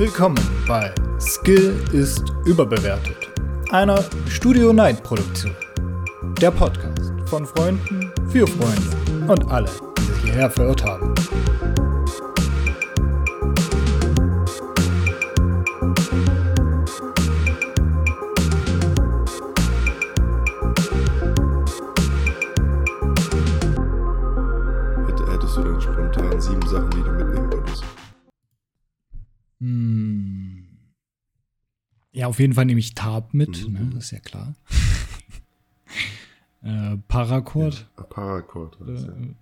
Willkommen bei Skill ist überbewertet, einer Studio Night Produktion. Der Podcast von Freunden für Freunde und alle, die sich hierher verirrt haben. Auf jeden Fall nehme ich Tab mit, Mhm. ne? das ist ja klar. äh, Paracord. Ah, Paracord. das, ja. Äh,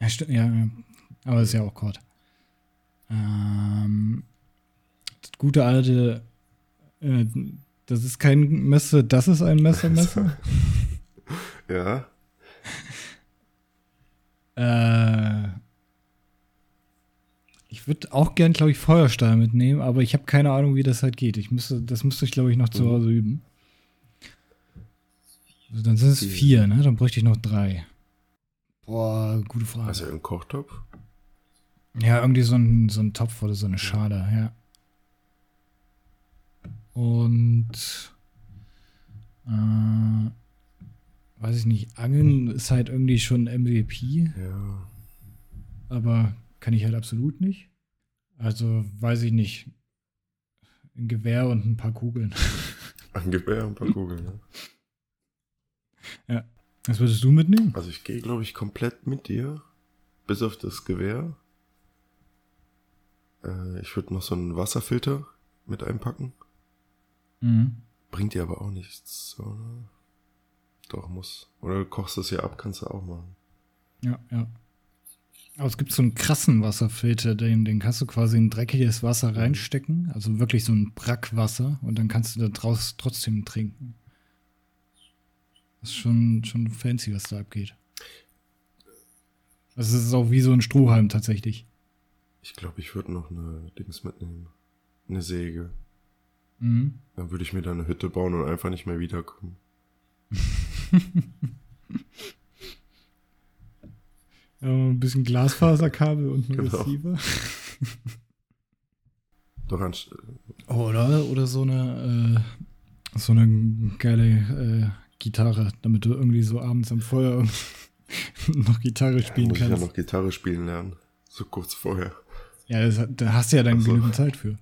ja, stimmt, ja, ja. Aber ist ja auch Chord. Ähm, das gute alte, äh, das ist kein Messer, das ist ein Messer, Messer. Ja, äh, ich würde auch gern, glaube ich, Feuerstahl mitnehmen, aber ich habe keine Ahnung, wie das halt geht. Ich müsste, das müsste ich, glaube ich, noch zu Mhm. Hause üben. Also dann sind es Vier. vier, ne? Dann bräuchte ich noch drei. Boah, gute Frage. also ein Kochtopf. Ja, irgendwie so ein, so ein Topf oder so eine Schale, ja. Und äh, weiß ich nicht, Angeln ist halt irgendwie schon MVP, Ja. aber kann ich halt absolut nicht. Also weiß ich nicht. Ein Gewehr und ein paar Kugeln. Ein Gewehr und ein paar Kugeln, ja. Was würdest du mitnehmen? Also ich gehe, glaube ich, komplett mit dir. Bis auf das Gewehr. Äh, ich würde noch so einen Wasserfilter mit einpacken. Mhm. Bringt dir aber auch nichts, oder? Doch, muss. Oder du kochst es ja ab, kannst du auch machen. Ja, ja. Aber es gibt so einen krassen Wasserfilter, den, den kannst du quasi in dreckiges Wasser reinstecken. Also wirklich so ein Brackwasser. Und dann kannst du da draus trotzdem trinken. Das ist schon, schon fancy, was da abgeht. Also es ist auch wie so ein Strohhalm tatsächlich. Ich glaube, ich würde noch eine Dings mitnehmen. Eine Säge. Mhm. Dann würde ich mir da eine Hütte bauen und einfach nicht mehr wiederkommen. Ja, ein bisschen Glasfaserkabel und ein Genau. Receiver. Doch anst Oder, oder so eine, äh, so eine geile äh, Gitarre, damit du irgendwie so abends am Feuer noch Gitarre spielen muss ich ja kannst. noch Gitarre spielen lernen. So kurz vorher. Ja, das, da hast du ja dann Ach so. genügend Zeit für.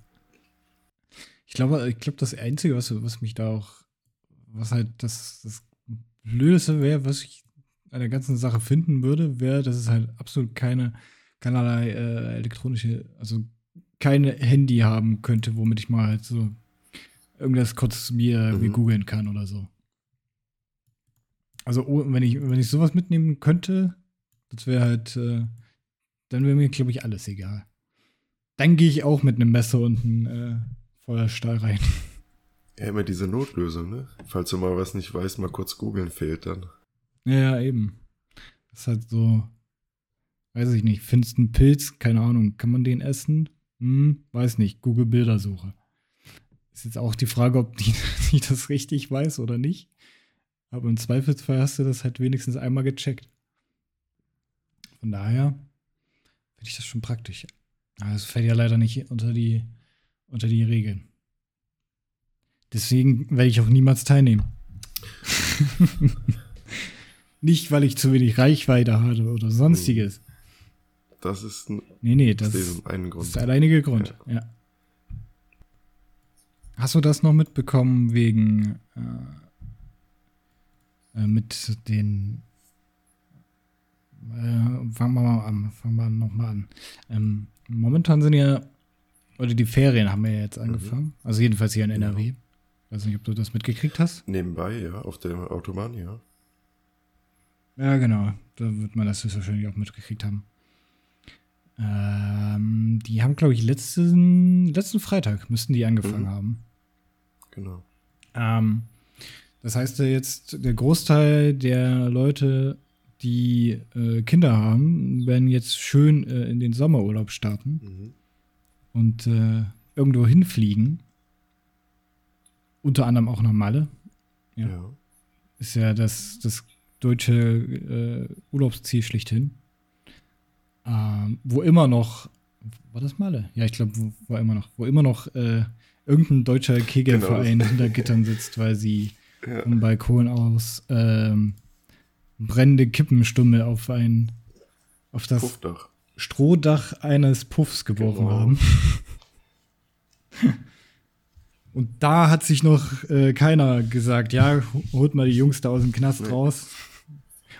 Ich glaube, ich glaube, das Einzige, was, was mich da auch, was halt das, das Blödeste wäre, was ich an der ganzen Sache finden würde, wäre, dass es halt absolut keine, keinerlei äh, elektronische, also keine Handy haben könnte, womit ich mal halt so irgendwas kurz mir Mhm. googeln kann oder so. Also oh, wenn ich, wenn ich sowas mitnehmen könnte, das wäre halt, äh, dann wäre mir, glaube ich, alles egal. Dann gehe ich auch mit einem Messer und einem äh, Feuerstahl rein. Ja, immer diese Notlösung, ne? Falls du mal was nicht weißt, mal kurz googeln fehlt dann. Ja, eben. Das ist halt so, weiß ich nicht, findest einen Pilz, keine Ahnung, kann man den essen? Hm, weiß nicht, Google Bildersuche. Ist jetzt auch die Frage, ob die, die das richtig weiß oder nicht. Aber im Zweifelsfall hast du das halt wenigstens einmal gecheckt. Von daher finde ich das schon praktisch. Aber es fällt ja leider nicht unter die, unter die Regeln. Deswegen werde ich auch niemals teilnehmen. Nicht, weil ich zu wenig Reichweite hatte oder sonstiges. Das ist ein, Nee, nee, das einen das Grund. ist der alleinige Grund. Ja. Hast du das noch mitbekommen wegen äh, äh, mit den äh, fangen wir mal an, fangen wir nochmal an. Ähm, momentan sind ja, oder die Ferien haben ja jetzt angefangen. Also jedenfalls hier in NRW. Weiß nicht, ob du das mitgekriegt hast. Nebenbei, ja, auf der Autobahn, ja. Ja, genau. Da wird man das höchstwahrscheinlich auch mitgekriegt haben. Ähm, die haben, glaube ich, letzten, letzten Freitag müssten die angefangen Mhm. haben. Genau. Ähm, das heißt jetzt, der Großteil der Leute, die äh, Kinder haben, werden jetzt schön äh, in den Sommerurlaub starten Mhm. und äh, irgendwo hinfliegen. Unter anderem auch nach Malle. Ja. Ja. Ist ja das, das deutsche äh, Urlaubsziel schlechthin. Ähm, wo immer noch war das Malle? Ja, ich glaube, wo, war immer noch, wo immer noch äh, irgendein deutscher Kegelverein Genau. hinter Gittern sitzt, weil sie Ja. vom Balkon aus ähm, brennende Kippenstummel auf ein auf das Puffdach. Strohdach eines Puffs geworfen Genau. haben. Und da hat sich noch äh, keiner gesagt, ja, holt mal die Jungs da aus dem Knast Nee. raus.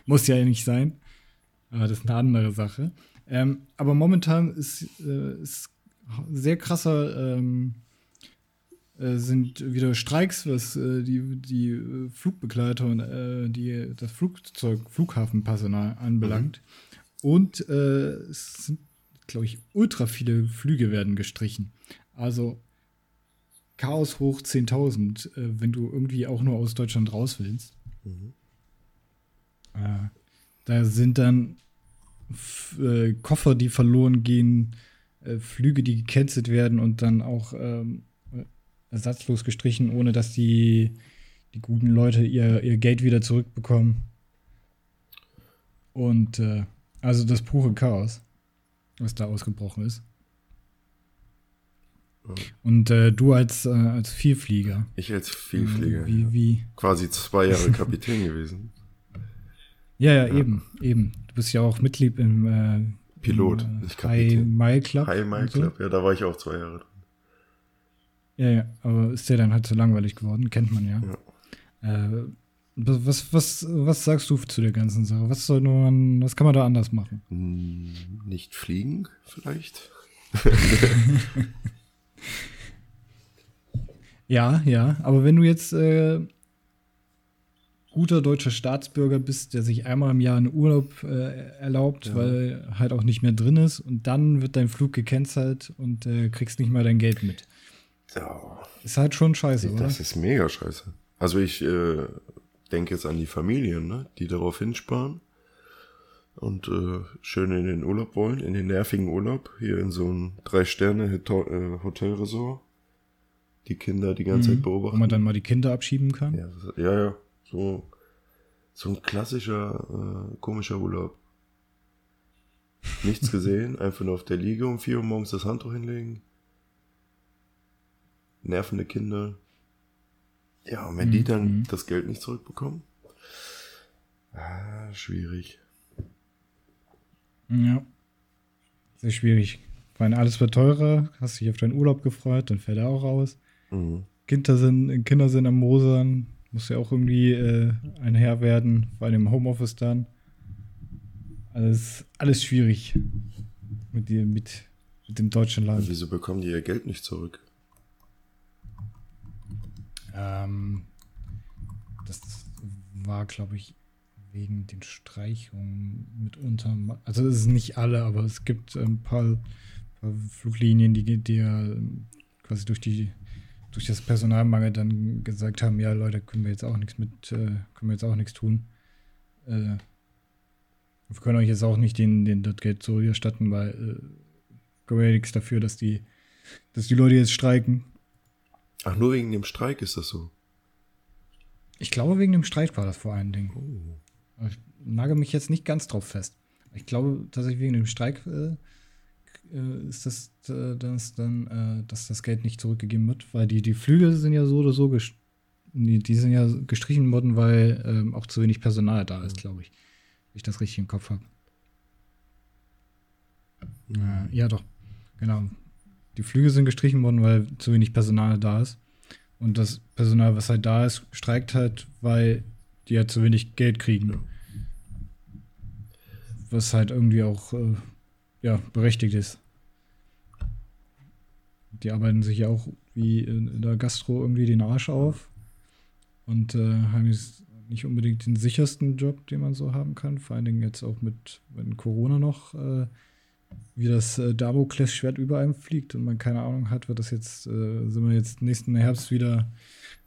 Muss ja nicht sein. Aber das ist eine andere Sache. Ähm, aber momentan ist, äh, ist sehr krasser, ähm, äh, sind wieder Streiks, was äh, die, die äh, Flugbegleiter und äh, die, das Flugzeug, Flughafenpersonal anbelangt. Und äh, es sind, glaube ich, ultra viele Flüge werden gestrichen. Also Chaos hoch 10.000, äh, wenn du irgendwie auch nur aus Deutschland raus willst. Mhm. Äh, da sind dann äh, Koffer, die verloren gehen, äh, Flüge, die gecancelt werden und dann auch ähm, äh, ersatzlos gestrichen, ohne dass die, die guten Leute ihr, ihr Geld wieder zurückbekommen. Und äh, also das pure Chaos, was da ausgebrochen ist. Ja. Und äh, du als, äh, als Vielflieger. Ich als Vielflieger. Äh, Wie, wie, Quasi zwei Jahre Kapitän gewesen. Ja, ja, Ja. eben, eben. Du bist ja auch Mitglied im äh, Pilot, im, nicht High. Mile Club. High Mile so. Club, ja, da war ich auch zwei Jahre drin. Ja, ja, aber ist der dann halt so langweilig geworden, kennt man ja. Äh, was, was, was sagst du zu der ganzen Sache? Was soll man, was kann man da anders machen? Hm, Nicht fliegen, vielleicht? Ja, ja, aber wenn du jetzt äh, guter deutscher Staatsbürger bist, der sich einmal im Jahr einen Urlaub äh, erlaubt, Ja. weil halt auch nicht mehr drin ist und dann wird dein Flug gecancelt und äh, kriegst nicht mal dein Geld mit. Ja, Ist halt schon scheiße, oder? das ist mega scheiße. Also ich äh, denke jetzt an die Familien, ne, die darauf hinsparen und äh, schön in den Urlaub wollen, in den nervigen Urlaub, hier in so ein Drei-Sterne-Hotelresort. Die Kinder die ganze Zeit Mhm. beobachten. Wo man dann mal die Kinder abschieben kann. Ja, ja, ja. So, so ein klassischer, äh, komischer Urlaub. Nichts gesehen, einfach nur auf der Liege um 4 Uhr morgens das Handtuch hinlegen. Nervende Kinder. Ja, und wenn die dann Mhm. das Geld nicht zurückbekommen? Ah, schwierig. Ja. Sehr schwierig. Allem alles wird teurer, hast dich auf deinen Urlaub gefreut, dann fällt er auch raus. Mhm. Kinder sind, Kinder sind am Mosern, muss ja auch irgendwie äh, ein Herr werden, vor allem im Homeoffice dann. Alles, alles schwierig mit, dir, mit, mit dem deutschen Also Land. wieso bekommen die ihr Geld nicht zurück? Ähm, das war, glaube ich, wegen den Streichungen mitunter. Also es ist nicht alle, aber es gibt ein paar, paar Fluglinien, die, die ja quasi durch die durch das Personalmangel dann gesagt haben, ja Leute, können wir jetzt auch nichts mit, äh, können wir jetzt auch nichts tun. Äh, wir können euch jetzt auch nicht den, den das Geld zurückerstatten, weil äh, können wir ja nichts dafür, dass die, dass die Leute jetzt streiken. Ach, nur wegen dem Streik ist das so. Ich glaube, wegen dem Streit war das vor allen Dingen. Oh. Ich nagel mich jetzt nicht ganz drauf fest. Ich glaube, dass ich wegen dem Streik äh, ist das, äh, dass dann, äh, dass das Geld nicht zurückgegeben wird, weil die, die Flüge sind ja so oder so gest die, die sind ja gestrichen worden, weil ähm, auch zu wenig Personal da ist, glaube ich. Wenn ich das richtig im Kopf habe. Äh, ja, doch. Genau. Die Flüge sind gestrichen worden, weil zu wenig Personal da ist. Und das Personal, was halt da ist, streikt halt, weil die halt zu wenig Geld kriegen. Ja. Was halt irgendwie auch äh, ja, berechtigt ist. Die arbeiten sich ja auch wie in, in der Gastro irgendwie den Arsch auf. Und äh, haben jetzt nicht unbedingt den sichersten Job, den man so haben kann. Vor allen Dingen jetzt auch mit, wenn Corona noch äh, wie das äh, Damoklesschwert über einem fliegt und man keine Ahnung hat, wird das jetzt, äh, sind wir jetzt nächsten Herbst wieder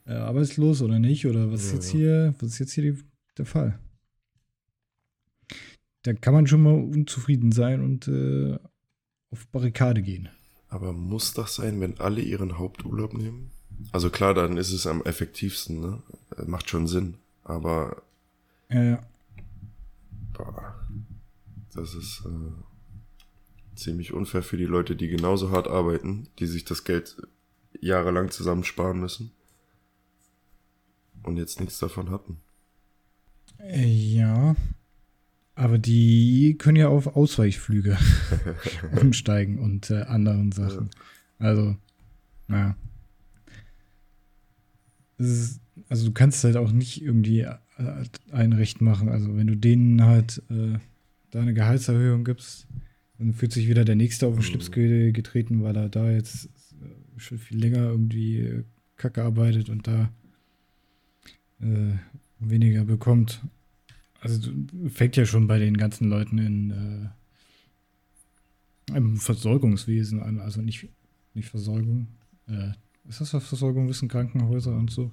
äh, arbeitslos oder nicht? Oder was ist Ja, jetzt ja. hier, was ist jetzt hier die, der Fall? Da kann man schon mal unzufrieden sein und äh, auf Barrikade gehen. Aber muss das sein, wenn alle ihren Haupturlaub nehmen? Also klar, dann ist es am effektivsten, ne? Äh, Macht schon Sinn. Aber Äh, boah, das ist äh, ziemlich unfair für die Leute, die genauso hart arbeiten, die sich das Geld jahrelang zusammensparen müssen und jetzt nichts davon hatten. Äh, Ja, aber die können ja auf Ausweichflüge umsteigen und äh, anderen Sachen. Also, naja. Ist, also du kannst halt auch nicht irgendwie äh, ein Recht machen. Also wenn du denen halt äh, da eine Gehaltserhöhung gibst, dann fühlt sich wieder der Nächste auf den Schlips ge getreten, weil er da jetzt äh, schon viel länger irgendwie äh, Kacke arbeitet und da äh, weniger bekommt. Also fängt ja schon bei den ganzen Leuten in äh, im Versorgungswesen an, also nicht, nicht Versorgung. Äh, ist das was Versorgung, Wissen, Krankenhäuser und so?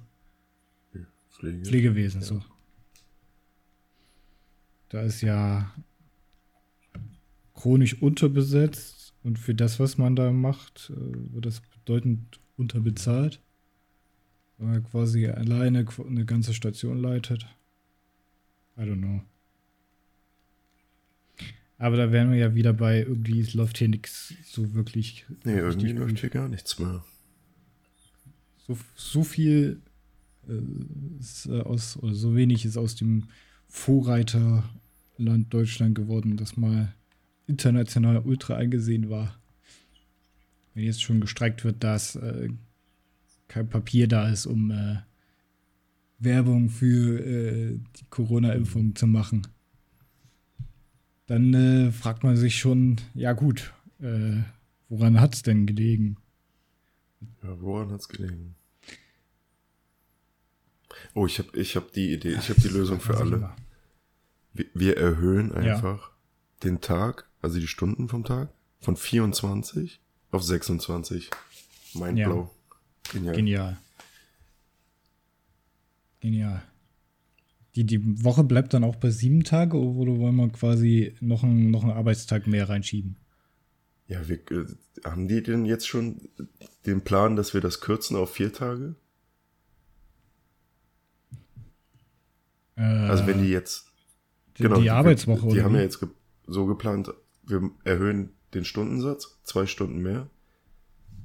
Pflege. Pflegewesen, Ja. so. Da ist ja chronisch unterbesetzt und für das, was man da macht, äh, wird das bedeutend unterbezahlt. Weil man quasi alleine eine ganze Station leitet. I don't know. Aber da wären wir ja wieder bei, irgendwie, es läuft hier nichts so wirklich. Nee, irgendwie läuft hier gar nichts mehr. so, so viel äh, ist, äh, aus, oder so wenig ist aus dem Vorreiterland Deutschland geworden, das mal international ultra eingesehen war. Wenn jetzt schon gestreikt wird, dass äh, kein Papier da ist, um äh, Werbung für äh, die Corona-Impfung zu machen, dann äh, fragt man sich schon, ja gut, äh, woran hat es denn gelegen? Ja, woran hat's gelegen? Oh, ich habe ich hab die Idee, ich habe die Lösung für alle. Wir, wir erhöhen Ja. einfach den Tag, also die Stunden vom Tag, von 24 auf 26. Mein Ja. Genial. Genial. Genial. Die, die Woche bleibt dann auch bei sieben Tage oder wollen wir quasi noch einen, noch einen Arbeitstag mehr reinschieben? Ja, wir, äh, haben die denn jetzt schon den Plan, dass wir das kürzen auf vier Tage? Äh, Also wenn die jetzt die, genau die Arbeitswoche die, oder die haben ja jetzt ge so geplant, wir erhöhen den Stundensatz, zwei Stunden mehr,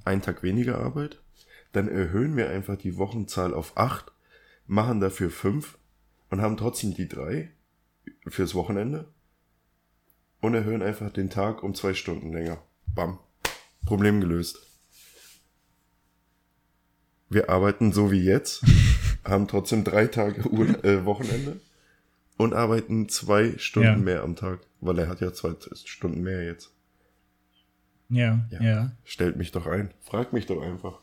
einen Tag weniger Arbeit, dann erhöhen wir einfach die Wochenzahl auf acht, machen dafür fünf und haben trotzdem die drei fürs Wochenende und erhöhen einfach den Tag um zwei Stunden länger. Bam. Problem gelöst. Wir arbeiten so wie jetzt, haben trotzdem drei Tage Ur äh, Wochenende und arbeiten zwei Stunden Ja. mehr am Tag, weil er hat ja zwei Stunden mehr jetzt. ja, Ja. ja, Stellt mich doch ein. Frag mich doch einfach.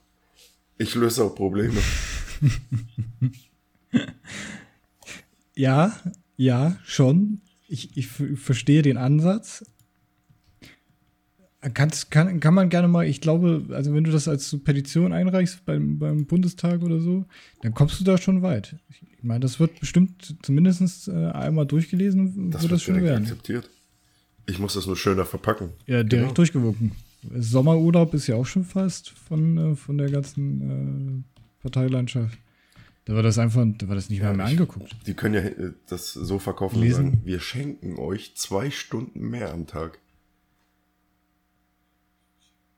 Ich löse auch Probleme. ja. Ja, schon. Ich, ich verstehe den Ansatz. Kannst, kann, kann man gerne mal, ich glaube, also wenn du das als Petition einreichst beim, beim Bundestag oder so, dann kommst du da schon weit. Ich meine, das wird bestimmt zumindest äh, einmal durchgelesen, Das wird das schon direkt werden. akzeptiert. Ich muss das nur schöner verpacken. Ja, direkt Genau. durchgewunken. Sommerurlaub ist ja auch schon fast von, äh, von der ganzen äh, Parteilandschaft. Da war das einfach, da war das nicht Ja, mehr angeguckt. Die können ja äh, das so verkaufen und Lesen. sagen, wir schenken euch zwei Stunden mehr am Tag.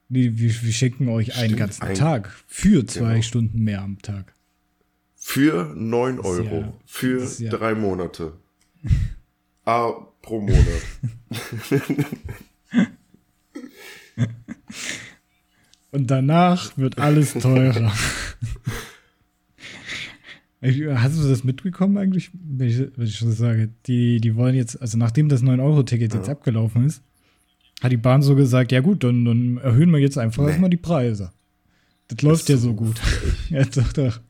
Nee, wir, wir schenken euch einen Stimmt, ganzen ein- Tag für zwei Genau. Stunden mehr am Tag. Für 9 Das ist Euro. ja- für ja- drei Monate. A pro Monat. Und danach wird alles teurer. Hast du das mitbekommen eigentlich, wenn ich, wenn ich schon sage? Die, die wollen jetzt, also nachdem das 9-Euro-Ticket jetzt Ja. abgelaufen ist, hat die Bahn so gesagt, ja gut, dann, dann erhöhen wir jetzt einfach Nee. erstmal die Preise. Das läuft ja so gut. ja, doch, doch.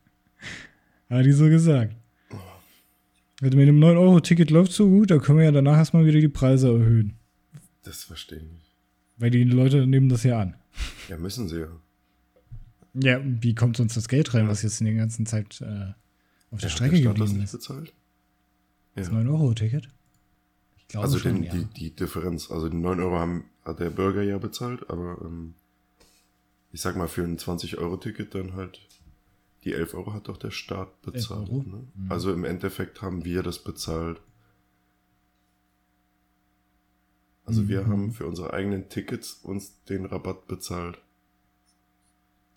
Hat die so gesagt. Also mit dem 9-Euro-Ticket läuft so gut, da können wir ja danach erstmal wieder die Preise erhöhen. Das verstehe ich nicht. Weil die Leute nehmen das ja an. Ja, müssen sie ja. Ja, wie kommt sonst das Geld rein, was jetzt in der ganzen Zeit äh, auf der Ja, Strecke das geblieben nicht ist? bezahlt? Das Ja. 9-Euro-Ticket? Ich glaube Also schon, den, ja. die, die Differenz. Also die 9 Euro haben, hat der Bürger ja bezahlt, aber ähm, ich sag mal, für ein 20-Euro-Ticket dann halt die 11 Euro hat doch der Staat bezahlt. Ne? Mhm. Also im Endeffekt haben wir das bezahlt. Also wir Mhm. haben für unsere eigenen Tickets uns den Rabatt bezahlt.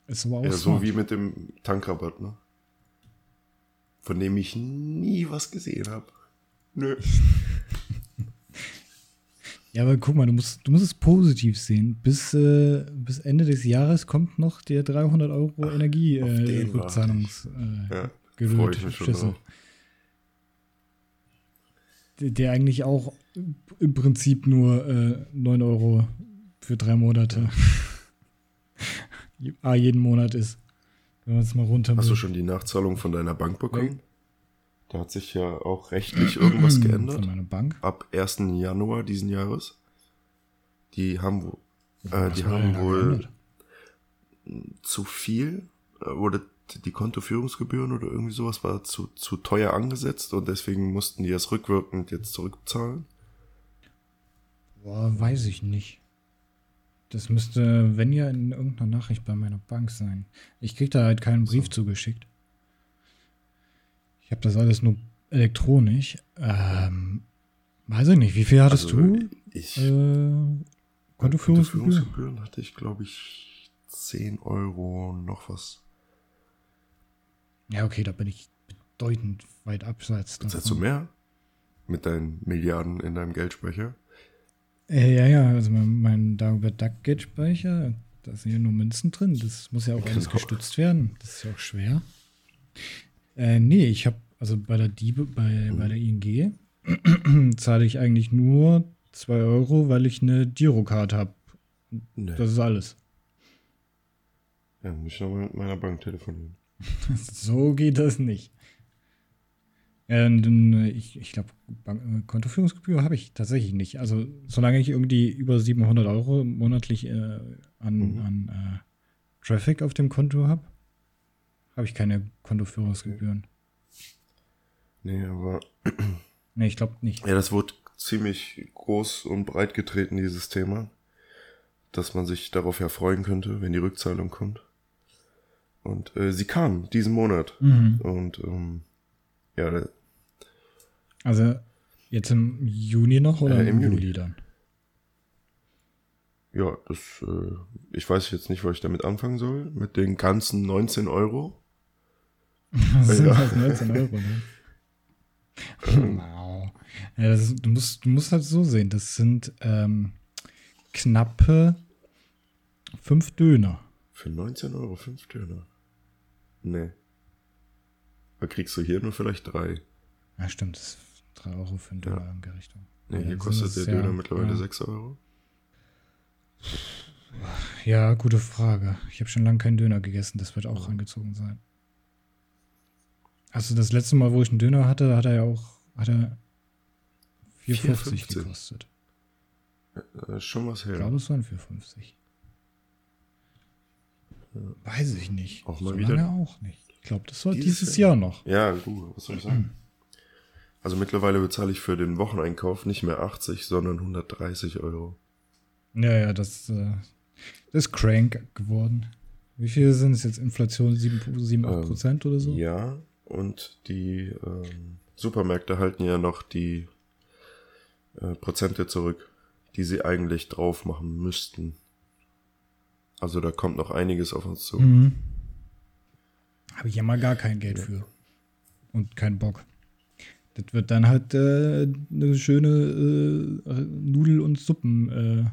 Ist aber auch Ja, so smart. wie mit dem Tankrabatt, ne? Von dem ich nie was gesehen habe. Nö. Ja, aber guck mal, du musst, du musst es positiv sehen. Bis, äh, bis Ende des Jahres kommt noch der 300 Euro Energierückzahlungs äh, Ja, Gelöt, freue ich mich schon Schüssel. drauf. Der, der eigentlich auch im Prinzip nur äh, 9 Euro für drei Monate ah, jeden Monat ist. Wenn man es mal runter Hast du schon die Nachzahlung von deiner Bank bekommen? Da hat sich ja auch rechtlich irgendwas Von geändert. meiner Bank? Ab 1. Januar diesen Jahres. Die haben, wo- äh, die haben wohl geändert? zu viel, äh, wurde die Kontoführungsgebühren oder irgendwie sowas war zu, zu teuer angesetzt und deswegen mussten die das rückwirkend jetzt zurückzahlen. Boah, weiß ich nicht. Das müsste, wenn ja, in irgendeiner Nachricht bei meiner Bank sein. Ich krieg da halt keinen Brief So. zugeschickt. Ich habe das alles nur elektronisch. Ähm, weiß ich nicht. Wie viel hattest Also, du? Ich, Äh, Kontoführungsgebühr? Kontoführungsgebühren hatte ich, glaube ich, 10 Euro noch was. Ja, okay, da bin ich bedeutend weit abseits. Zahlst du mehr? Mit deinen Milliarden in deinem Geldspeicher? Äh, ja, ja, also mein, mein Dagobert Duck Geldspeicher, da sind ja nur Münzen drin. Das muss ja auch alles Genau. gestützt werden. Das ist ja auch schwer. Äh, nee, ich habe, also bei der Diebe, bei, Mhm. bei der ING zahle ich eigentlich nur 2 Euro, weil ich eine Girocard habe. Nee. Das ist alles. ja, muss ich nochmal mit meiner Bank telefonieren. So geht das nicht. Dann, äh, ich ich glaube, Kontoführungsgebühr habe ich tatsächlich nicht. Also, solange ich irgendwie über 700 Euro monatlich äh, an, Mhm. an äh, Traffic auf dem Konto habe, habe ich keine Kontoführungsgebühren. Nee, aber Nee, ich glaube nicht. ja, das wurde ziemlich groß und breit getreten, dieses Thema. Dass man sich darauf ja freuen könnte, wenn die Rückzahlung kommt. Und äh, sie kam diesen Monat. Mhm. Und ähm, ja, Also, jetzt im Juni noch oder Äh, im, im Juni. Juli dann? ja, das, äh, ich weiß jetzt nicht, was ich damit anfangen soll. Mit den ganzen 19 Euro. Das sind Ja. halt 19 Euro, ne? Wow. Ja, das ist, du, musst, du musst halt so sehen, das sind ähm, knappe fünf Döner. Für 19 Euro fünf Döner. Nee. Da kriegst du hier nur vielleicht drei. Ja, stimmt, das ist 3 Euro für einen Ja. Döner in der Richtung. Nee, Ja, hier kostet der Döner ja- mittlerweile ja. 6 Euro. Ja, gute Frage. Ich habe schon lange keinen Döner gegessen, das wird auch Ja. angezogen sein. Also das letzte Mal, wo ich einen Döner hatte, hat er ja auch hat er 4,50 4,50. gekostet. Äh, schon was Ich her. glaube, es waren 4,50. Ja. Weiß ich nicht. Auch mal so wieder. lange auch nicht. Ich glaube, das war Dieses dieses, Jahr. Jahr noch. Ja, gut, was soll ich sagen? Also mittlerweile bezahle ich für den Wocheneinkauf nicht mehr 80, sondern 130 Euro. Ja, ja, das, äh, das ist crank geworden. Wie viel sind es jetzt? Inflation 7, 7 8 Ähm, Prozent oder so? Ja, und die ähm, Supermärkte halten ja noch die äh, Prozente zurück, die sie eigentlich drauf machen müssten. Also da kommt noch einiges auf uns zu. Mhm. Habe ich ja mal gar kein Geld Ja. für. Und keinen Bock. Das wird dann halt äh, eine schöne äh, Nudel- und Suppen, äh,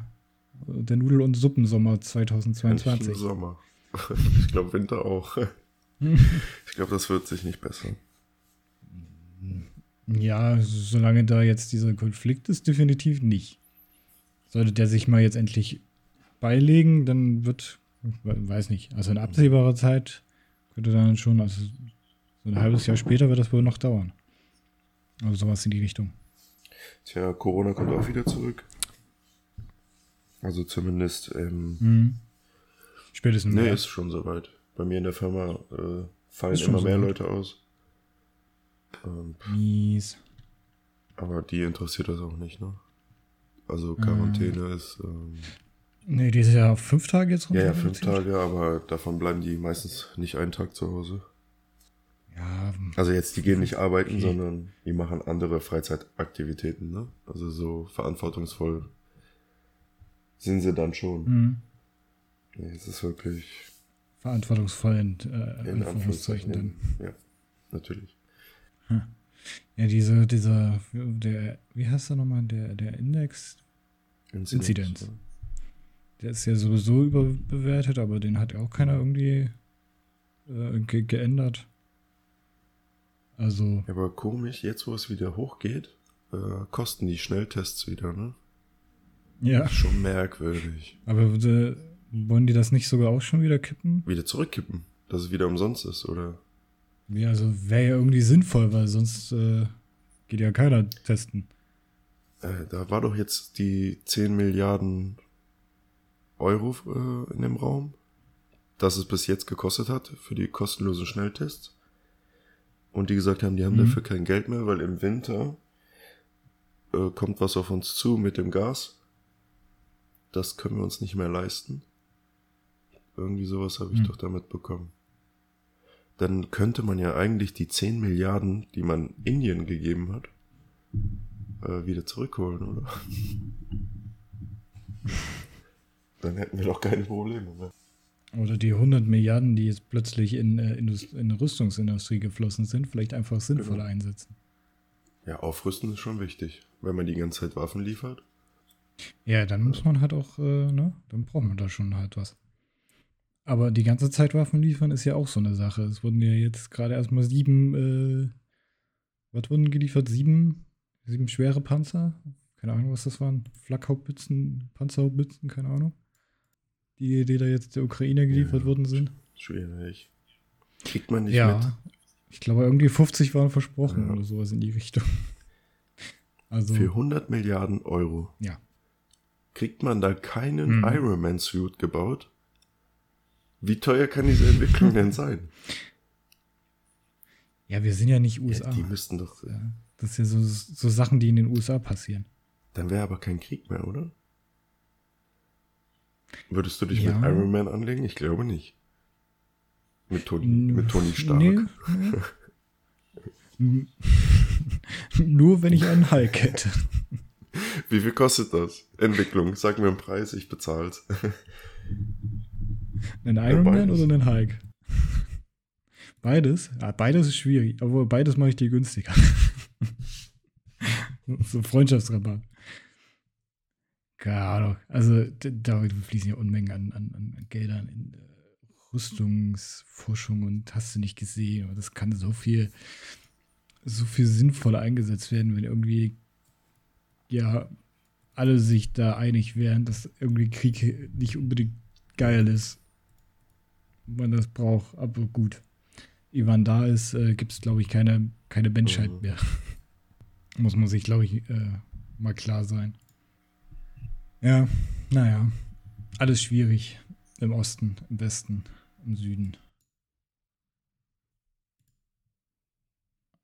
der Nudel- und Suppensommer Nicht im 2022. Sommer. ich glaube Winter auch. ich glaube, das wird sich nicht bessern. Ja, solange da jetzt dieser Konflikt ist, definitiv nicht. Sollte der sich mal jetzt endlich beilegen, dann wird, we- weiß nicht, also in absehbarer Zeit könnte dann schon, also so ein halbes Jahr später wird das wohl noch dauern. Also sowas in die Richtung. Tja, Corona kommt auch wieder zurück. Also zumindest, ähm, Mhm. Spätestens. nee, mehr. ist schon soweit. Bei mir in der Firma äh, fallen immer mehr soweit. Leute aus. Ähm, Mies. aber die interessiert das auch nicht, ne? Also. Quarantäne ist, ähm, Nee, die ist ja fünf Tage jetzt ja, ja, runter. fünf Tage, aber davon bleiben die meistens nicht einen Tag zu Hause. Ja, Also jetzt, die gehen nicht arbeiten, Okay. sondern die machen andere Freizeitaktivitäten, ne? Also so verantwortungsvoll sind sie dann schon. Mhm. Nee, es ist wirklich Verantwortungsvoll in, äh, in Anführungszeichen dann. Ja, natürlich. Ja, diese, dieser, der, wie heißt der nochmal, der, der Index, Inzidenz. Der ist ja sowieso überbewertet, aber den hat ja auch keiner irgendwie äh, ge geändert. Also, Ja, aber komisch, jetzt wo es wieder hochgeht, äh, kosten die Schnelltests wieder, ne? ja, Schon merkwürdig. aber äh, wollen die das nicht sogar auch schon wieder kippen? Wieder zurückkippen, dass es wieder umsonst ist, oder? Ja, also wäre ja irgendwie sinnvoll, weil sonst äh, geht ja keiner testen. Äh, da war doch jetzt die 10 Milliarden Euro äh, in dem Raum, dass es bis jetzt gekostet hat für die kostenlosen Schnelltests. Und die gesagt haben, die haben Mhm. dafür kein Geld mehr, weil im Winter äh, kommt was auf uns zu mit dem Gas. Das können wir uns nicht mehr leisten. Irgendwie sowas habe ich Mhm. doch damit bekommen. Dann könnte man ja eigentlich die 10 Milliarden, die man Indien gegeben hat, äh, wieder zurückholen, oder? Dann hätten wir doch keine Probleme mehr. Oder die 100 Milliarden, die jetzt plötzlich in, äh, in Rüstungsindustrie geflossen sind, vielleicht einfach sinnvoller Genau. einsetzen. Ja, aufrüsten ist schon wichtig. Wenn man die ganze Zeit Waffen liefert. Ja, dann muss man halt auch, äh, ne, dann braucht man da schon halt was. Aber die ganze Zeit Waffen liefern ist ja auch so eine Sache. Es wurden ja jetzt gerade erstmal sieben, äh, was wurden geliefert? Sieben, sieben schwere Panzer? Keine Ahnung, was das waren. Flakhaubützen, Panzerhaubützen, keine Ahnung. Die, die da jetzt der Ukraine geliefert Ja, worden sind. Schwierig. Kriegt man nicht ja, mit. ich glaube, irgendwie 50 waren versprochen Ja. oder sowas in die Richtung. Also, Für 100 Milliarden Euro. Ja. Kriegt man da keinen Mhm. Ironman-Suit gebaut? Wie teuer kann diese Entwicklung denn sein? ja, wir sind ja nicht USA. Ja, die müssten doch. Ja, das sind ja so, so Sachen, die in den USA passieren. Dann wäre aber kein Krieg mehr, oder? Würdest du dich Ja. mit Iron Man anlegen? Ich glaube nicht. Mit Tony, mit Tony Stark. Nee, nee. Nur wenn ich einen Hulk hätte. Wie viel kostet das? Entwicklung. Sag mir einen Preis, ich bezahl's. Einen Iron Man beides. oder einen Hulk? Beides? Ja, beides ist schwierig, aber beides mache ich dir günstiger. so Freundschaftsrabatt. Keine Ahnung. Also da fließen ja Unmengen an, an, an Geldern in äh, Rüstungsforschung und hast du nicht gesehen. Aber das kann so viel, so viel sinnvoll eingesetzt werden, wenn irgendwie ja alle sich da einig wären, dass irgendwie Krieg nicht unbedingt geil ist. Man das braucht, aber gut. Ivan da ist, äh, gibt es, glaube ich, keine, keine Menschheit Mhm. mehr. Muss man sich, glaube ich, äh, mal klar sein. Ja, naja. Alles schwierig. Im Osten, im Westen, im Süden.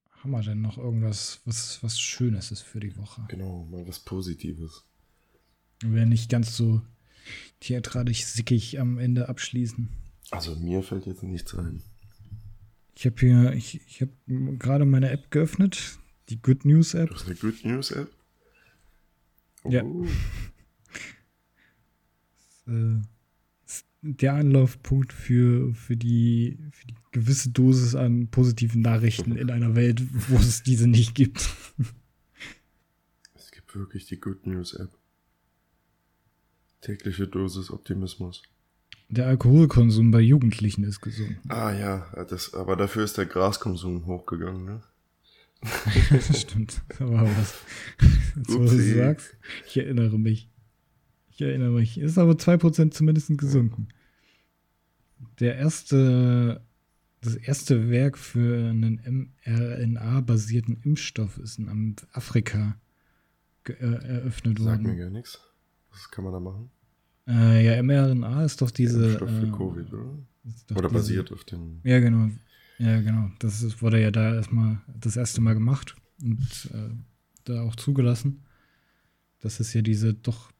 Haben wir denn noch irgendwas, was, was Schönes ist für die Woche? Genau, mal was Positives. Wir nicht ganz so theatralisch sickig am Ende abschließen. Also mir fällt jetzt nichts ein. Ich habe hier, ich, ich habe gerade meine App geöffnet, die Good News App. Du hast eine Good News App? Ja. Äh, der Anlaufpunkt für, für, die, für die gewisse Dosis an positiven Nachrichten in einer Welt, wo es diese nicht gibt. Es gibt wirklich die Good News App. Tägliche Dosis Optimismus. Der Alkoholkonsum bei Jugendlichen ist gesunken. Ah ja, das, aber dafür ist der Graskonsum hochgegangen, ne? das stimmt. Aber was, jetzt, wo du sagst, ich erinnere mich. Ich erinnere mich. Ist aber 2% zumindest gesunken. Der erste, das erste Werk für einen mRNA-basierten Impfstoff ist in Afrika äh, eröffnet Sagt mir worden. gar nichts. Was kann man da machen? Äh, ja, mRNA ist doch diese. Impfstoff für äh, Covid, oder? Oder diese- basiert auf dem. Ja, genau. Ja, genau. Das ist, wurde ja da erstmal das erste Mal gemacht und äh, da auch zugelassen. Das ist ja diese doch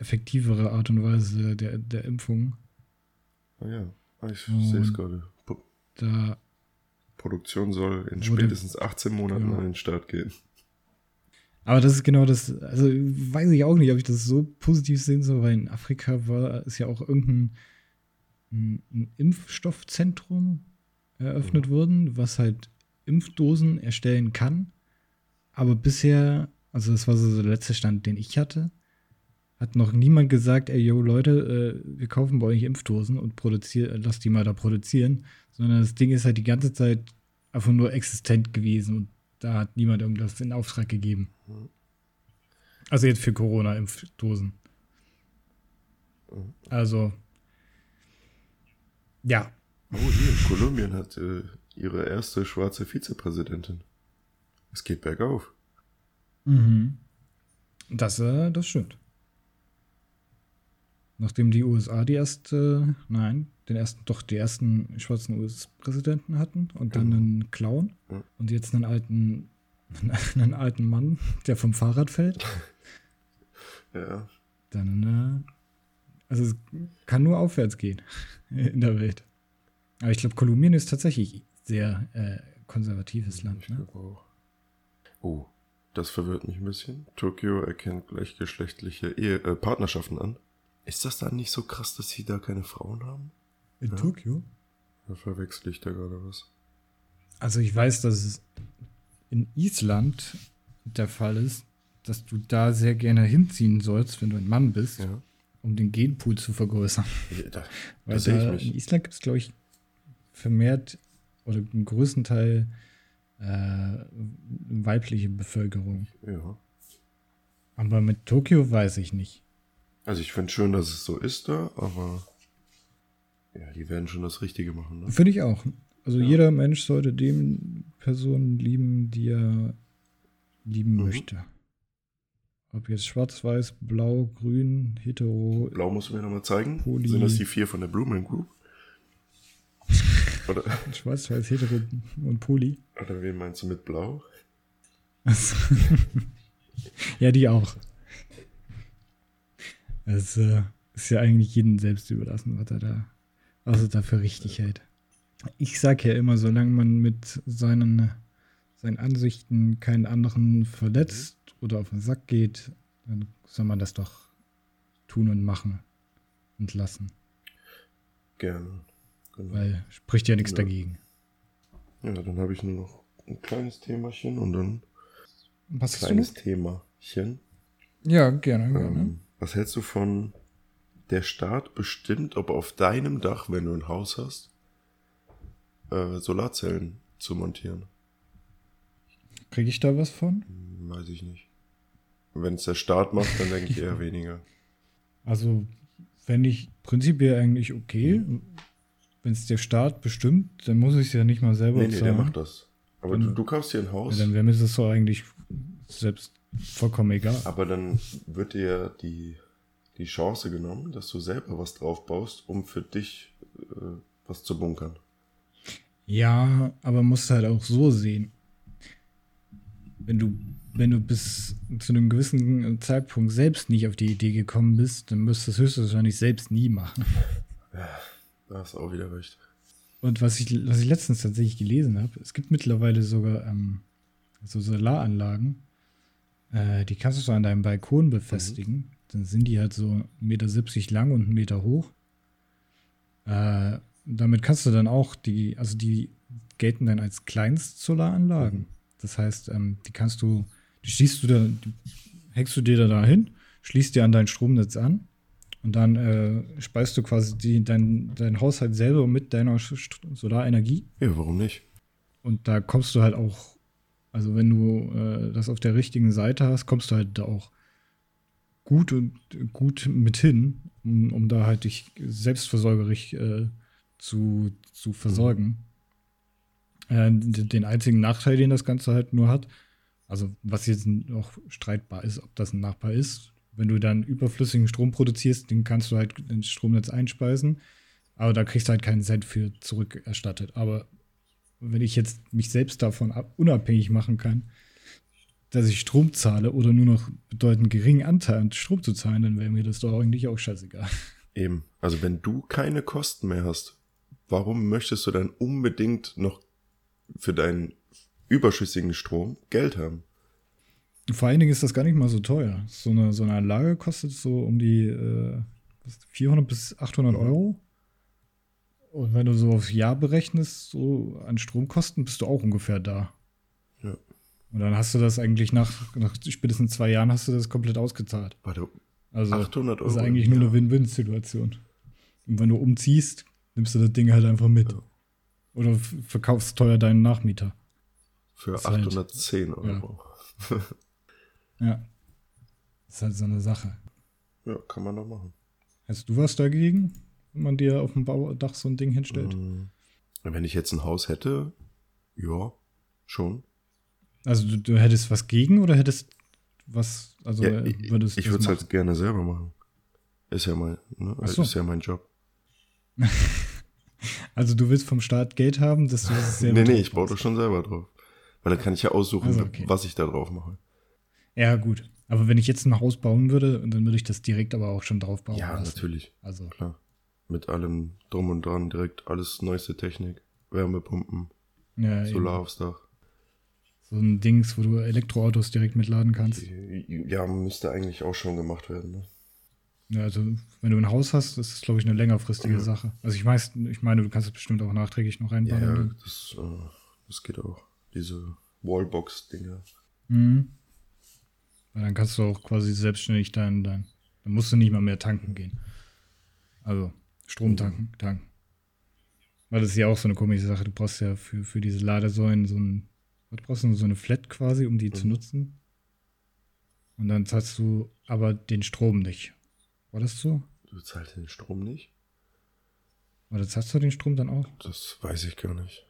effektivere Art und Weise der, der Impfung. Ah ja, ich sehe es gerade. Po- Da, Produktion soll in spätestens 18 Monaten Ja. an den Start gehen. Aber das ist genau das, also weiß ich auch nicht, ob ich das so positiv sehen soll, weil in Afrika war, ist ja auch irgendein ein, ein Impfstoffzentrum eröffnet mhm. worden, was halt Impfdosen erstellen kann. Aber bisher, also das war so der letzte Stand, den ich hatte, hat noch niemand gesagt, ey, yo, Leute, äh, wir kaufen bei euch Impfdosen und produzieren, lasst die mal da produzieren. Sondern das Ding ist halt die ganze Zeit einfach nur existent gewesen und da hat niemand irgendwas in Auftrag gegeben. Also jetzt für Corona-Impfdosen. Also, ja. Oh, hier, Kolumbien hat äh, ihre erste schwarze Vizepräsidentin. Es geht bergauf. Mhm. Das, äh, das stimmt. Nachdem die USA die erste, nein, den ersten, doch die ersten schwarzen US-Präsidenten hatten und dann genau. einen Clown und jetzt einen alten, einen alten Mann, der vom Fahrrad fällt. Ja. Dann, äh, also es kann nur aufwärts gehen in der Welt. Aber ich glaube, Kolumbien ist tatsächlich sehr äh, konservatives Land. Ne? Oh, das verwirrt mich ein bisschen. Tokio erkennt gleichgeschlechtliche Ehe, äh, Partnerschaften an. Ist das dann nicht so krass, dass sie da keine Frauen haben? In ja? Tokio? Da verwechsel ich da gerade was. Also ich weiß, dass es in Island der Fall ist, dass du da sehr gerne hinziehen sollst, wenn du ein Mann bist, ja. um den Genpool zu vergrößern. Ja, da, Weil da da in Island gibt es, glaube ich, vermehrt oder einen größten Teil äh, weibliche Bevölkerung. Ja. Aber mit Tokio weiß ich nicht. Also ich finde schön, dass es so ist da, aber ja, die werden schon das Richtige machen. Ne? Finde ich auch. Also ja. jeder Mensch sollte dem Personen lieben, die er lieben mhm. möchte. Ob jetzt schwarz, weiß, blau, grün, hetero. Blau musst du mir nochmal zeigen. Poly. Sind das die vier von der Blumen Group? Oder? Schwarz, weiß, hetero und poly. Oder wen meinst du mit blau? ja, die auch. Es äh, ist ja eigentlich jedem selbst überlassen, was er da, was er dafür richtig hält. Ich sag ja immer, solange man mit seinen, seinen Ansichten keinen anderen verletzt oder auf den Sack geht, dann soll man das doch tun und machen und lassen. Gerne. Genau. Weil spricht ja nichts ja. dagegen. Ja, dann habe ich nur noch ein kleines Themachen und dann Was ein kleines Themachen. Ja, gerne, gerne. Ähm, was hältst du von der Staat bestimmt, ob auf deinem Dach, wenn du ein Haus hast, äh, Solarzellen zu montieren? Kriege ich da was von? Hm, weiß ich nicht. Wenn es der Staat macht, dann denke ich eher weniger. Also, fände ich prinzipiell eigentlich okay. Wenn es der Staat bestimmt, dann muss ich es ja nicht mal selber nee, nee, der macht das. Aber dann, du, du kaufst dir ein Haus. Ja, dann wäre mir das so eigentlich selbst vollkommen egal. Aber dann wird dir die, die Chance genommen, dass du selber was drauf baust, um für dich äh, was zu bunkern. Ja, aber musst halt auch so sehen. Wenn du, wenn du bis zu einem gewissen Zeitpunkt selbst nicht auf die Idee gekommen bist, dann wirst du es höchstwahrscheinlich selbst nie machen. Ja, da hast du auch wieder recht. Und was ich, was ich letztens tatsächlich gelesen habe, es gibt mittlerweile sogar ähm, so Solaranlagen, äh, die kannst du an deinem Balkon befestigen. Mhm. Dann sind die halt so 1,70 Meter lang und 1 Meter hoch. Äh, damit kannst du dann auch die, also die gelten dann als Kleinst-Solaranlagen. Mhm. Das heißt, ähm, die kannst du, die schließt du da, die hängst du dir da hin, schließt dir an dein Stromnetz an und dann äh, speist du quasi die, dein, dein Haushalt selber mit deiner Solarenergie. Ja, warum nicht? Und da kommst du halt auch also wenn du äh, das auf der richtigen Seite hast, kommst du halt da auch gut und gut mit hin, um, um da halt dich selbstversorgerig äh, zu, zu versorgen. Mhm. Äh, den einzigen Nachteil, den das Ganze halt nur hat, also was jetzt noch streitbar ist, ob das ein Nachbar ist, wenn du dann überflüssigen Strom produzierst, den kannst du halt ins Stromnetz einspeisen, aber da kriegst du halt keinen Cent für zurückerstattet. Aber wenn ich jetzt mich selbst davon unabhängig machen kann, dass ich Strom zahle oder nur noch bedeutend geringen Anteil an Strom zu zahlen, dann wäre mir das doch eigentlich auch scheißegal. Eben. Also wenn du keine Kosten mehr hast, warum möchtest du dann unbedingt noch für deinen überschüssigen Strom Geld haben? Vor allen Dingen ist das gar nicht mal so teuer. So eine, so eine Anlage kostet so um die äh, 400 bis 800 Mhm. Euro. Und wenn du so aufs Jahr berechnest, so an Stromkosten, bist du auch ungefähr da. Ja. Und dann hast du das eigentlich nach, nach spätestens zwei Jahren hast du das komplett ausgezahlt. Warte, Also 800 Euro. das ist eigentlich nur eine. Win-Win-Situation. Und wenn du umziehst, nimmst du das Ding halt einfach mit. Ja. Oder verkaufst teuer deinen Nachmieter. Für halt- 810 Euro. Ja. Das ist halt so eine Sache. Ja, kann man doch machen. Hast du was dagegen, man dir auf dem Baudach so ein Ding hinstellt? Mhm. Wenn ich jetzt ein Haus hätte, ja, schon. Also du, du hättest was gegen oder hättest was, also ja, äh, ich würdest ich du würde es halt gerne selber machen. Ist ja mein, ne? So. Ist ja mein Job. Also du willst vom Staat Geld haben, dass du das selber nee, nee, ich baue das schon selber drauf. Weil dann kann ich ja aussuchen, Also, okay. was ich da drauf mache. Ja, gut. Aber wenn ich jetzt ein Haus bauen würde, dann würde ich das direkt aber auch schon drauf bauen ja, lassen. natürlich, Also, klar. Mit allem drum und dran, direkt alles neueste Technik. Wärmepumpen, ja, eben. Solar aufs Dach. so ein Dings, wo du Elektroautos direkt mitladen kannst. Ja, müsste eigentlich auch schon gemacht werden. Ne? Ja, also wenn du ein Haus hast, ist das, glaube ich, eine längerfristige Ja. Sache. Also ich, weiß, ich meine, du kannst es bestimmt auch nachträglich noch Ja, reinbauen. ja das, äh, das geht auch. Diese Wallbox-Dinger. Mhm. Weil dann kannst du auch quasi selbstständig dein, dein, dann musst du nicht mal mehr tanken gehen. Also Strom tanken, tanken. Weil das ist ja auch so eine komische Sache. Du brauchst ja für, für diese Ladesäulen so ein, was brauchst du, so eine Flat quasi, um die zu Mhm. nutzen. Und dann zahlst du aber den Strom nicht. War das so? Du zahlst den Strom nicht? Oder zahlst du den Strom dann auch? Das weiß ich gar nicht.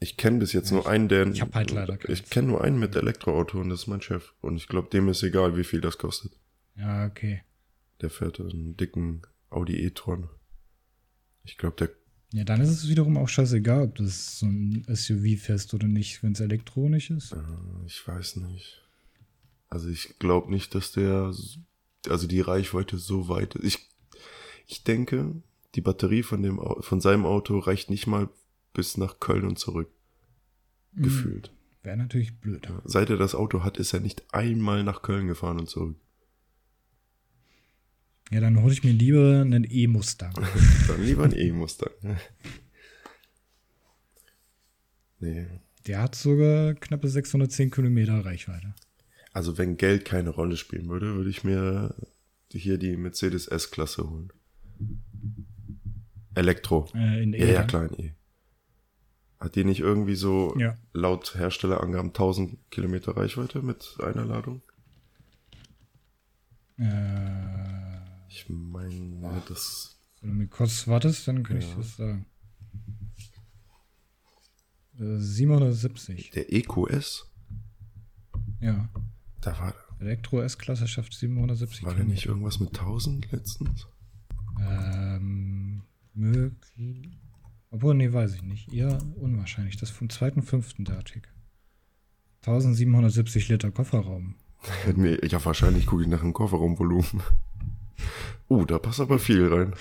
Ich kenne bis jetzt nur einen, der. ich hab halt leider keins. Ich kenne nur einen mit Elektroauto und das ist mein Chef. Und ich glaube, dem ist egal, wie viel das kostet. Ja, okay. Der fährt einen dicken Audi e-tron. Ich glaube, der. Ja, dann ist es wiederum auch scheißegal, ob das so ein SUV fährst oder nicht, wenn es elektronisch ist. Äh, ich weiß nicht. Also ich glaube nicht, dass der. Also die Reichweite so weit ist. Ich, ich denke, die Batterie von, dem, von seinem Auto reicht nicht mal bis nach Köln und zurück. Mhm. Gefühlt. Wäre natürlich blöd. Ja, Seit er das Auto hat, ist er nicht einmal nach Köln gefahren und zurück. Ja, dann hole ich mir lieber einen E-Mustang. Dann lieber ein E-Mustang. nee. Der hat sogar knappe 610 Kilometer Reichweite. Also wenn Geld keine Rolle spielen würde, würde ich mir hier die Mercedes S-Klasse holen. Elektro. Äh, in Ja, ja, E. klar, ein E. Hat die nicht irgendwie so Ja. laut Herstellerangaben 1000 Kilometer Reichweite mit einer Ladung? Äh, Ich meine, das. wenn du mir kurz wartest, dann kann ich Ja. das sagen. Äh, 770. Der EQS? Ja. Da war, Elektro S-Klasse schafft 770 war der nicht irgendwas mit 1000 letztens? Ähm, möglich. Obwohl, nee, weiß ich nicht. Eher unwahrscheinlich. Das vom 2.5. der Artikel. 1770 Liter Kofferraum. nee, ja, wahrscheinlich gucke ich nach dem Kofferraumvolumen. Oh, da passt aber viel rein.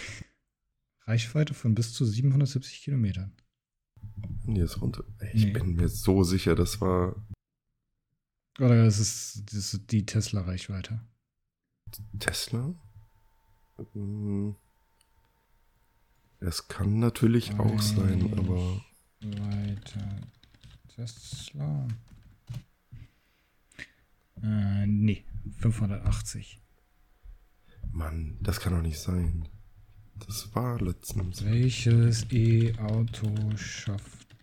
Reichweite von bis zu 770 Kilometern. Ist runter. Ich Nee. bin mir so sicher, das war Oder es ist, das ist die Tesla-Reichweite. Tesla. Hm. Es kann natürlich auch sein, aber Weiter. Tesla. Äh, nee. 580. Mann, das kann doch nicht sein. Das war letztens. Welches E-Auto schafft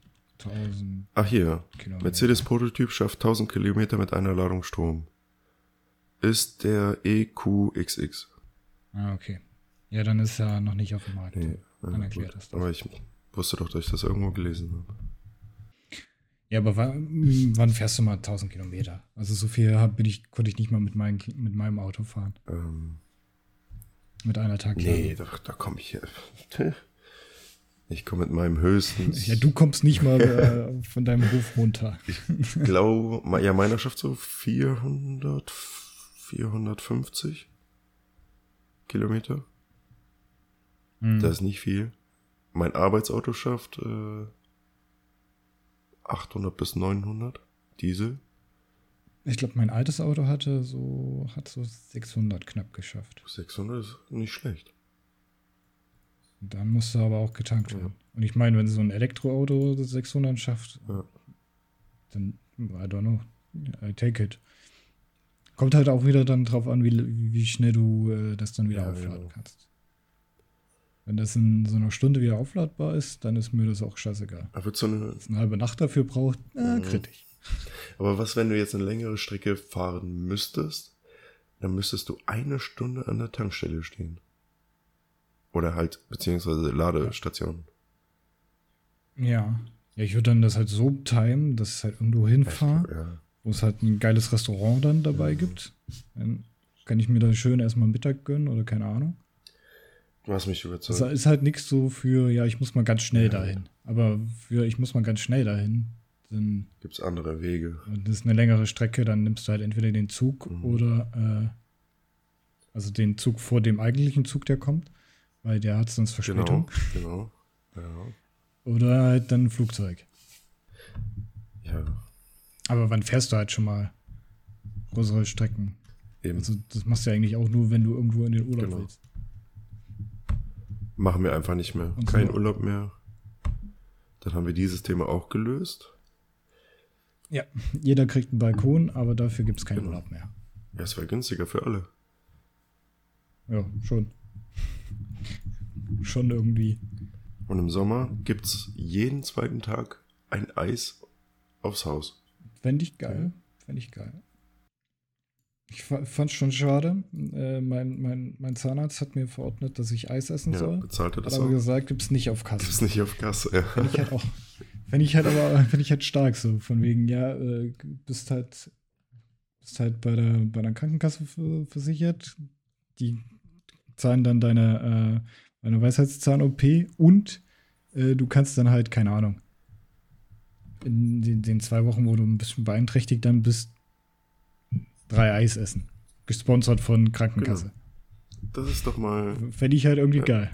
1000 Ach hier, Kilometer? Mercedes Prototyp schafft 1000 Kilometer mit einer Ladung Strom. Ist der EQXX. Ah, okay. Ja, dann ist er noch nicht auf dem Markt. Nee, Dann erklärt das. Aber ich wusste doch, dass ich das irgendwo gelesen habe. Ja, aber wann, wann fährst du mal 1000 Kilometer? Also so viel hab, bin ich, konnte ich nicht mal mit, mein, mit meinem Auto fahren. Ähm, Mit einer Tagladung. nee, da, da komme ich hier. Ich komme mit meinem höchstens. Ja, du kommst nicht mal äh, von deinem Hof runter. glaube, ja, meiner schafft so 400, 450 Kilometer. Hm. Das ist nicht viel. Mein Arbeitsauto schafft äh, 800 bis 900 Diesel. Ich glaube, mein altes Auto hatte so, hat so 600 knapp geschafft. 600 ist nicht schlecht. Dann musste aber auch getankt werden. Ja. Und ich meine, wenn so ein Elektroauto 600 schafft, ja. dann, I don't know, I take it. Kommt halt auch wieder dann drauf an, wie, wie schnell du äh, das dann wieder ja, aufladen genau. kannst. Wenn das in so einer Stunde wieder aufladbar ist, dann ist mir das auch scheißegal. Aber so eine, eine halbe Nacht dafür braucht, äh, mhm. kritisch. Aber was, wenn du jetzt eine längere Strecke fahren müsstest, dann müsstest du eine Stunde an der Tankstelle stehen. Oder halt, beziehungsweise Ladestation. Ja. Ja, ich würde dann das halt so timen, dass ich halt irgendwo hinfahre, ja. wo es halt ein geiles Restaurant dann dabei mhm. gibt. Dann kann ich mir dann schön erstmal Mittag gönnen oder keine Ahnung. Du hast mich überzeugt. Das ist halt nichts so für, ja, ich muss mal ganz schnell ja. dahin. Aber für, ich muss mal ganz schnell dahin, dann. Gibt es andere Wege. Und das ist eine längere Strecke, dann nimmst du halt entweder den Zug mhm. oder, äh, also den Zug vor dem eigentlichen Zug, der kommt, weil der hat sonst Verspätung. Genau, genau. Ja. Oder halt dann ein Flugzeug. Ja. Aber wann fährst du halt schon mal größere Strecken? Eben. Also das machst du ja eigentlich auch nur, wenn du irgendwo in den Urlaub genau. willst. Machen wir einfach nicht mehr. Und Kein so. Urlaub mehr. Dann haben wir dieses Thema auch gelöst. Ja, jeder kriegt einen Balkon, aber dafür gibt es keinen genau. Urlaub mehr. Ja, es wäre günstiger für alle. Ja, schon. schon irgendwie. Und im Sommer gibt es jeden zweiten Tag ein Eis aufs Haus. Fände ich geil. Fände ich geil. Ich fand es schon schade. Äh, mein, mein, mein Zahnarzt hat mir verordnet, dass ich Eis essen ja, soll. Bezahlte das hat aber auch. gesagt, gibt es nicht auf Kasse. Gibt es nicht auf Kasse, ja. Ich halt auch, wenn ich halt aber, wenn ich halt stark so, von wegen, ja, äh, bist halt, bist halt bei der, bei der Krankenkasse versichert. Die zahlen dann deine, äh, deine Weisheitszahn-OP und äh, du kannst dann halt, keine Ahnung, in den, den zwei Wochen, wo du ein bisschen beeinträchtigt dann bist, drei Eis essen. Gesponsert von Krankenkasse. Genau. Das ist doch mal. Fände ich halt irgendwie ja. geil.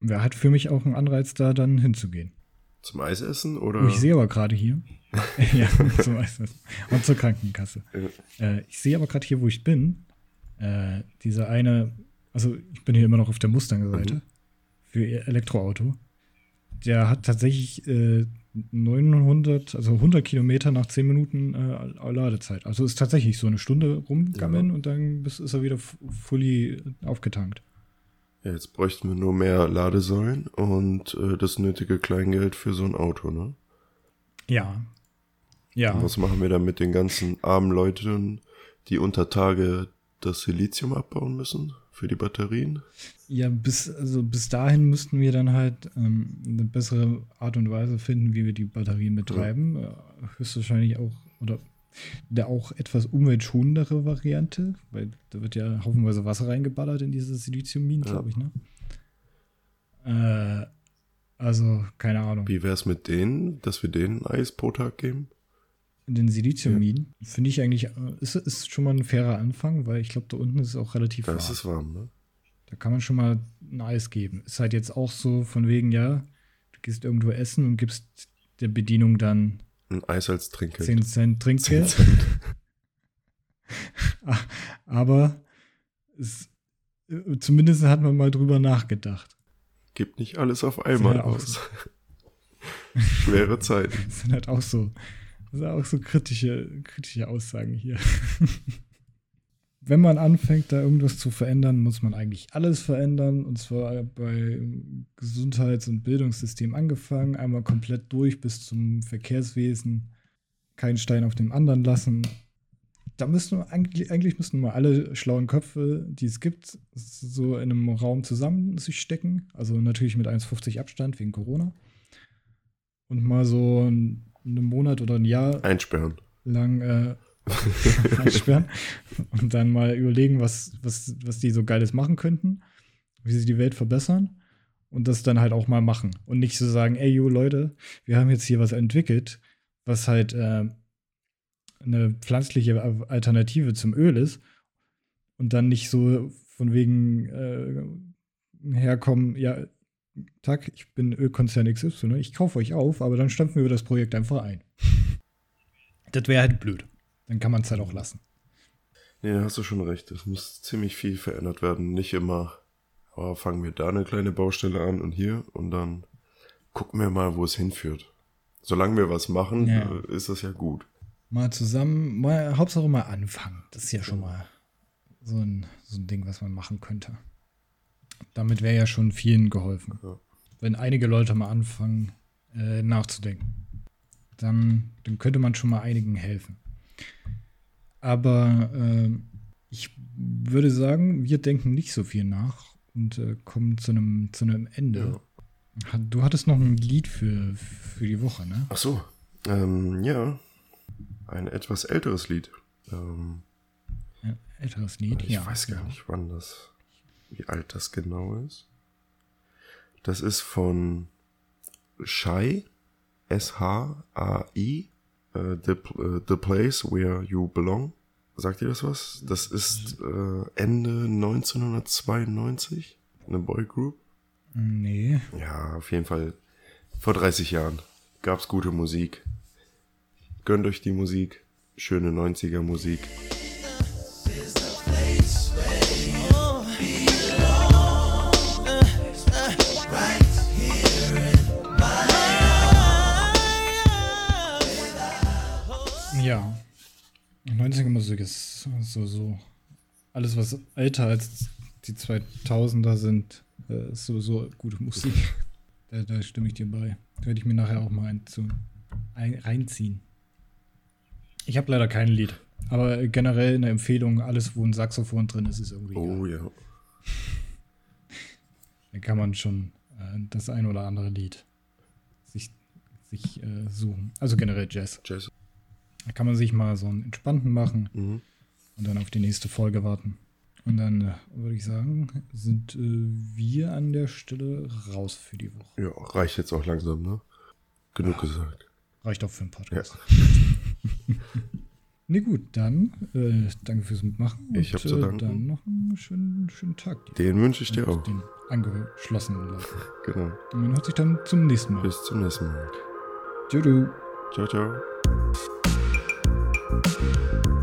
Wer hat für mich auch einen Anreiz, da dann hinzugehen? Zum Eisessen oder? Oh, ich sehe aber gerade hier. ja, zum Eisessen. Und zur Krankenkasse. Ja. Äh, ich sehe aber gerade hier, wo ich bin, äh, diese eine, also ich bin hier immer noch auf der Mustang-Seite mhm. für Elektroauto. Der hat tatsächlich äh, 900, also 100 Kilometer nach 10 Minuten äh, Ladezeit. Also ist tatsächlich so eine Stunde rumgammeln ja. und dann ist er wieder fully aufgetankt. Ja, jetzt bräuchten wir nur mehr Ladesäulen und äh, das nötige Kleingeld für so ein Auto, ne? Ja. Ja. Und was machen wir dann mit den ganzen armen Leuten, die unter Tage das Silizium abbauen müssen für die Batterien? Ja, bis, also bis dahin müssten wir dann halt ähm, eine bessere Art und Weise finden, wie wir die Batterien betreiben. Ja. Äh, höchstwahrscheinlich auch, oder der auch etwas umweltschonendere Variante, weil da wird ja haufenweise Wasser reingeballert in diese Siliziumminen, ja. glaube ich, ne? Äh, also, keine Ahnung. Wie wäre es mit denen, dass wir denen Eis pro Tag geben? In den Siliziumminen ja. finde ich eigentlich, äh, ist, ist schon mal ein fairer Anfang, weil ich glaube, da unten ist es auch relativ warm. Da ist es warm, ne? Da kann man schon mal ein Eis geben. Ist halt jetzt auch so von wegen, ja, du gehst irgendwo essen und gibst der Bedienung dann ein Eis als Trinkgeld. 10 Cent Trinkgeld. 10 Cent. Aber es, äh, zumindest hat man mal drüber nachgedacht. Gibt nicht alles auf einmal aus. So. Schwere Zeiten. Das sind halt auch so, das sind auch so kritische, kritische Aussagen hier wenn man anfängt, da irgendwas zu verändern, muss man eigentlich alles verändern. Und zwar bei Gesundheits- und Bildungssystem angefangen, einmal komplett durch bis zum Verkehrswesen, keinen Stein auf dem anderen lassen. Da müssen wir eigentlich, eigentlich müssten mal alle schlauen Köpfe, die es gibt, so in einem Raum zusammen sich stecken. Also natürlich mit 1,50 Abstand wegen Corona. Und mal so einen Monat oder ein Jahr einsperren. lang äh, einsperren und dann mal überlegen, was, was, was die so Geiles machen könnten, wie sie die Welt verbessern und das dann halt auch mal machen. Und nicht so sagen, ey, yo, Leute, wir haben jetzt hier was entwickelt, was halt äh, eine pflanzliche Alternative zum Öl ist und dann nicht so von wegen äh, herkommen, ja, Tag, ich bin Ölkonzern XY, ich kaufe euch auf, aber dann stampfen wir das Projekt einfach ein. Das wäre halt blöd. Dann kann man es halt auch lassen. Nee, da hast du schon recht. Es muss ziemlich viel verändert werden. Nicht immer, aber fangen wir da eine kleine Baustelle an und hier und dann gucken wir mal, wo es hinführt. Solange wir was machen, Ja. äh, ist das ja gut. Mal zusammen, mal, Hauptsache mal anfangen. Das ist ja schon mal so ein, so ein Ding, was man machen könnte. Damit wäre ja schon vielen geholfen. Ja. Wenn einige Leute mal anfangen, äh, nachzudenken, dann, dann könnte man schon mal einigen helfen. Aber äh, ich würde sagen, wir denken nicht so viel nach und äh, kommen zu einem, zu einem Ende. Ha- Du hattest noch ein Lied für, für die Woche, ne? Ach so, ähm, ja. Ein etwas älteres Lied. Ähm, Ja, älteres Lied, ich ja. weiß gar ja. nicht, wann das, wie alt das genau ist. Das ist von Shai, S-H-A-I, äh, the, äh, the Place Where You Belong. Sagt ihr das was? Das ist äh, Ende 1992, eine Boygroup. Nee. Ja, auf jeden Fall. Vor 30 Jahren gab's gute Musik. Gönnt euch die Musik. Schöne 90er Musik. 90er Musik ist so, so. Alles, was älter als die 2000er sind, äh, ist sowieso gute Musik. Da, da stimme ich dir bei. Werde ich mir nachher auch mal ein, zu, ein, reinziehen. Ich habe leider kein Lied. Aber generell eine Empfehlung, alles, wo ein Saxophon drin ist, ist irgendwie. Oh ja. Da kann man schon äh, das ein oder andere Lied sich, sich äh, suchen. Also generell Jazz. Jazz. Da kann man sich mal so einen entspannten machen Mhm. und dann auf die nächste Folge warten. Und dann äh, würde ich sagen, sind äh, wir an der Stelle raus für die Woche. Ja, reicht jetzt auch langsam, ne? Genug gesagt. Reicht auch für einen Podcast. nee, gut, dann äh, danke fürs Mitmachen. Ich hab zu äh, danken. Dann noch einen schönen, schönen Tag. Den wünsche ich dir auch. Den angeschlossenen Leuten. Genau. Und man hört sich dann zum nächsten Mal. Bis zum nächsten Mal. Tschüss. Ciao, ciao. Thank you.